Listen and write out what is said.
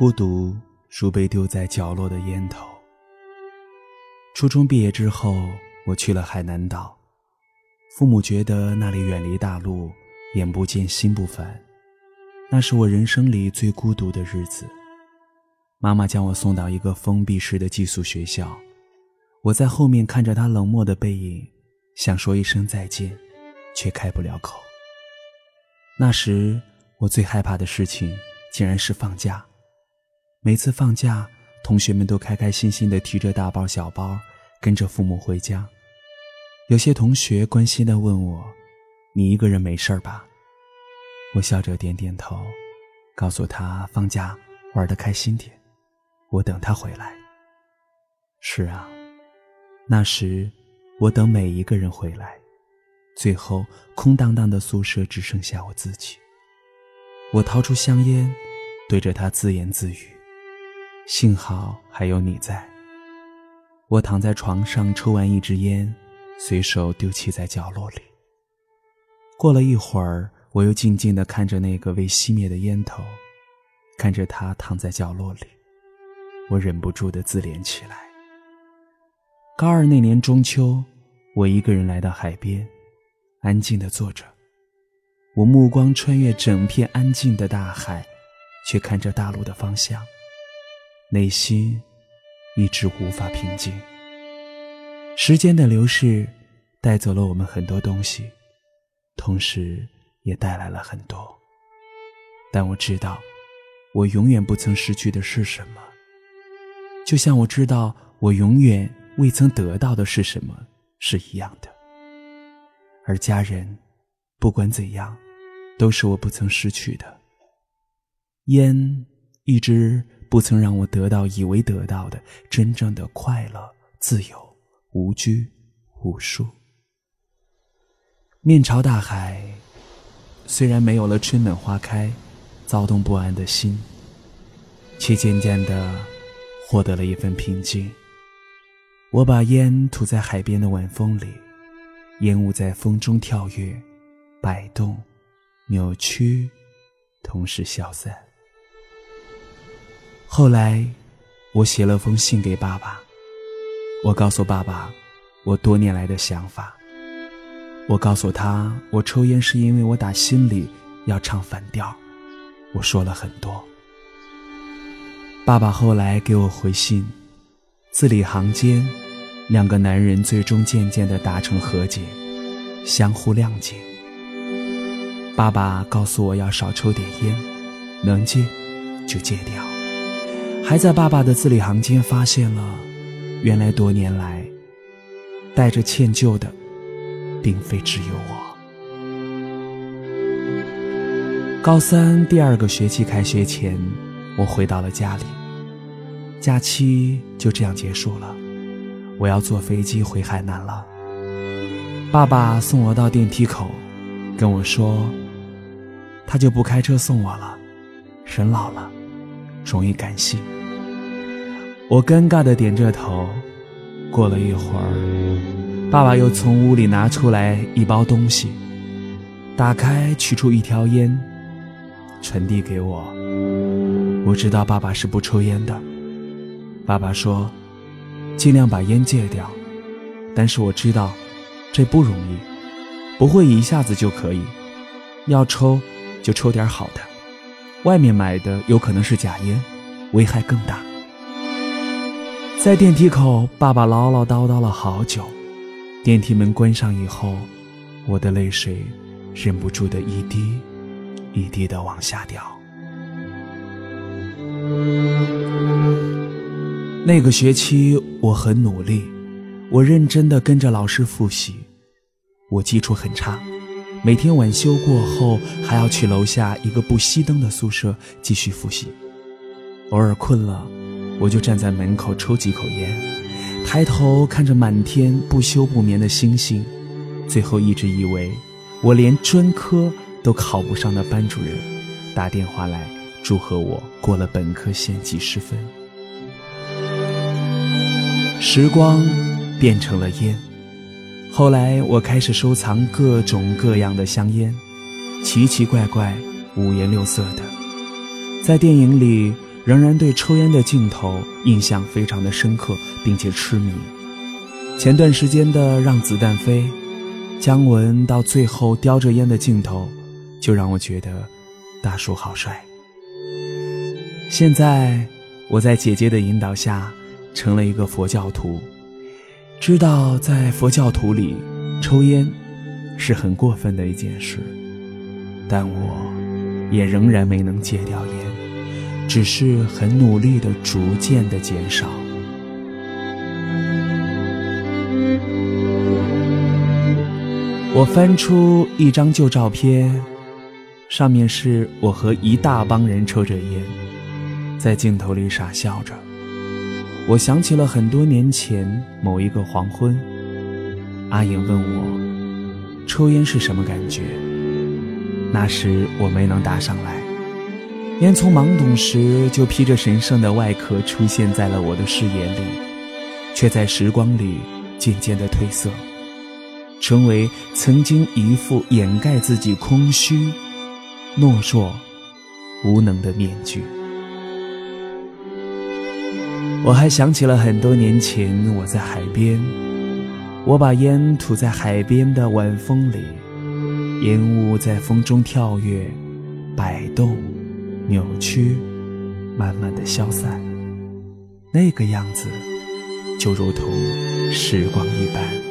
孤独如被丢在角落的烟头。初中毕业之后，我去了海南岛，父母觉得那里远离大陆，眼不见心不烦。那是我人生里最孤独的日子。妈妈将我送到一个封闭式的寄宿学校，我在后面看着她冷漠的背影，想说一声再见，却开不了口。那时我最害怕的事情，竟然是放假。每次放假，同学们都开开心心地提着大包小包，跟着父母回家。有些同学关心地问我：“你一个人没事吧？”我笑着点点头，告诉他：“放假玩得开心点，我等他回来。”是啊，那时我等每一个人回来，最后空荡荡的宿舍只剩下我自己。我掏出香烟，对着他自言自语。幸好还有你在。我躺在床上抽完一支烟，随手丢弃在角落里。过了一会儿，我又静静地看着那个未熄灭的烟头，看着他躺在角落里，我忍不住的自怜起来。高二那年中秋，我一个人来到海边，安静地坐着。我目光穿越整片安静的大海，却看着大陆的方向。内心一直无法平静。时间的流逝带走了我们很多东西，同时也带来了很多。但我知道，我永远不曾失去的是什么，就像我知道我永远未曾得到的是什么是一样的。而家人，不管怎样，都是我不曾失去的。烟，一支。不曾让我得到以为得到的真正的快乐、自由、无拘无束。面朝大海，虽然没有了春暖花开、躁动不安的心，却渐渐的获得了一份平静。我把烟吐在海边的晚风里，烟雾在风中跳跃、摆动、扭曲，同时消散。后来，我写了封信给爸爸。我告诉爸爸，我多年来的想法。我告诉他，我抽烟是因为我打心里要唱反调。我说了很多。爸爸后来给我回信，字里行间，两个男人最终渐渐的达成和解，相互谅解。爸爸告诉我要少抽点烟，能戒就戒掉。还在爸爸的字里行间发现了，原来多年来带着歉疚的，并非只有我。高三第二个学期开学前，我回到了家里，假期就这样结束了。我要坐飞机回海南了。爸爸送我到电梯口，跟我说，他就不开车送我了，人老了，容易感性。我尴尬的点着头，过了一会儿，爸爸又从屋里拿出来一包东西，打开取出一条烟，传递给我。我知道爸爸是不抽烟的。爸爸说，尽量把烟戒掉，但是我知道，这不容易，不会一下子就可以。要抽，就抽点好的，外面买的有可能是假烟，危害更大。在电梯口，爸爸唠唠叨叨了好久。电梯门关上以后，我的泪水忍不住的一滴一滴的往下掉。那个学期我很努力，我认真的跟着老师复习。我基础很差，每天晚修过后还要去楼下一个不熄灯的宿舍继续复习。偶尔困了。我就站在门口抽几口烟，抬头看着满天不休不眠的星星，最后一直以为我连专科都考不上的班主任打电话来祝贺我过了本科线几十分。时光变成了烟，后来我开始收藏各种各样的香烟，奇奇怪怪、五颜六色的，在电影里。仍然对抽烟的镜头印象非常的深刻，并且痴迷。前段时间的《让子弹飞》，姜文到最后叼着烟的镜头，就让我觉得大叔好帅。现在我在姐姐的引导下，成了一个佛教徒，知道在佛教徒里，抽烟是很过分的一件事，但我也仍然没能戒掉烟。只是很努力的，逐渐的减少。我翻出一张旧照片，上面是我和一大帮人抽着烟，在镜头里傻笑着。我想起了很多年前某一个黄昏，阿莹问我，抽烟是什么感觉？那时我没能答上来。烟从懵懂时就披着神圣的外壳出现在了我的视野里，却在时光里渐渐的褪色，成为曾经一副掩盖自己空虚、懦弱、无能的面具。我还想起了很多年前我在海边，我把烟吐在海边的晚风里，烟雾在风中跳跃、摆动。扭曲，慢慢的消散，那个样子，就如同时光一般。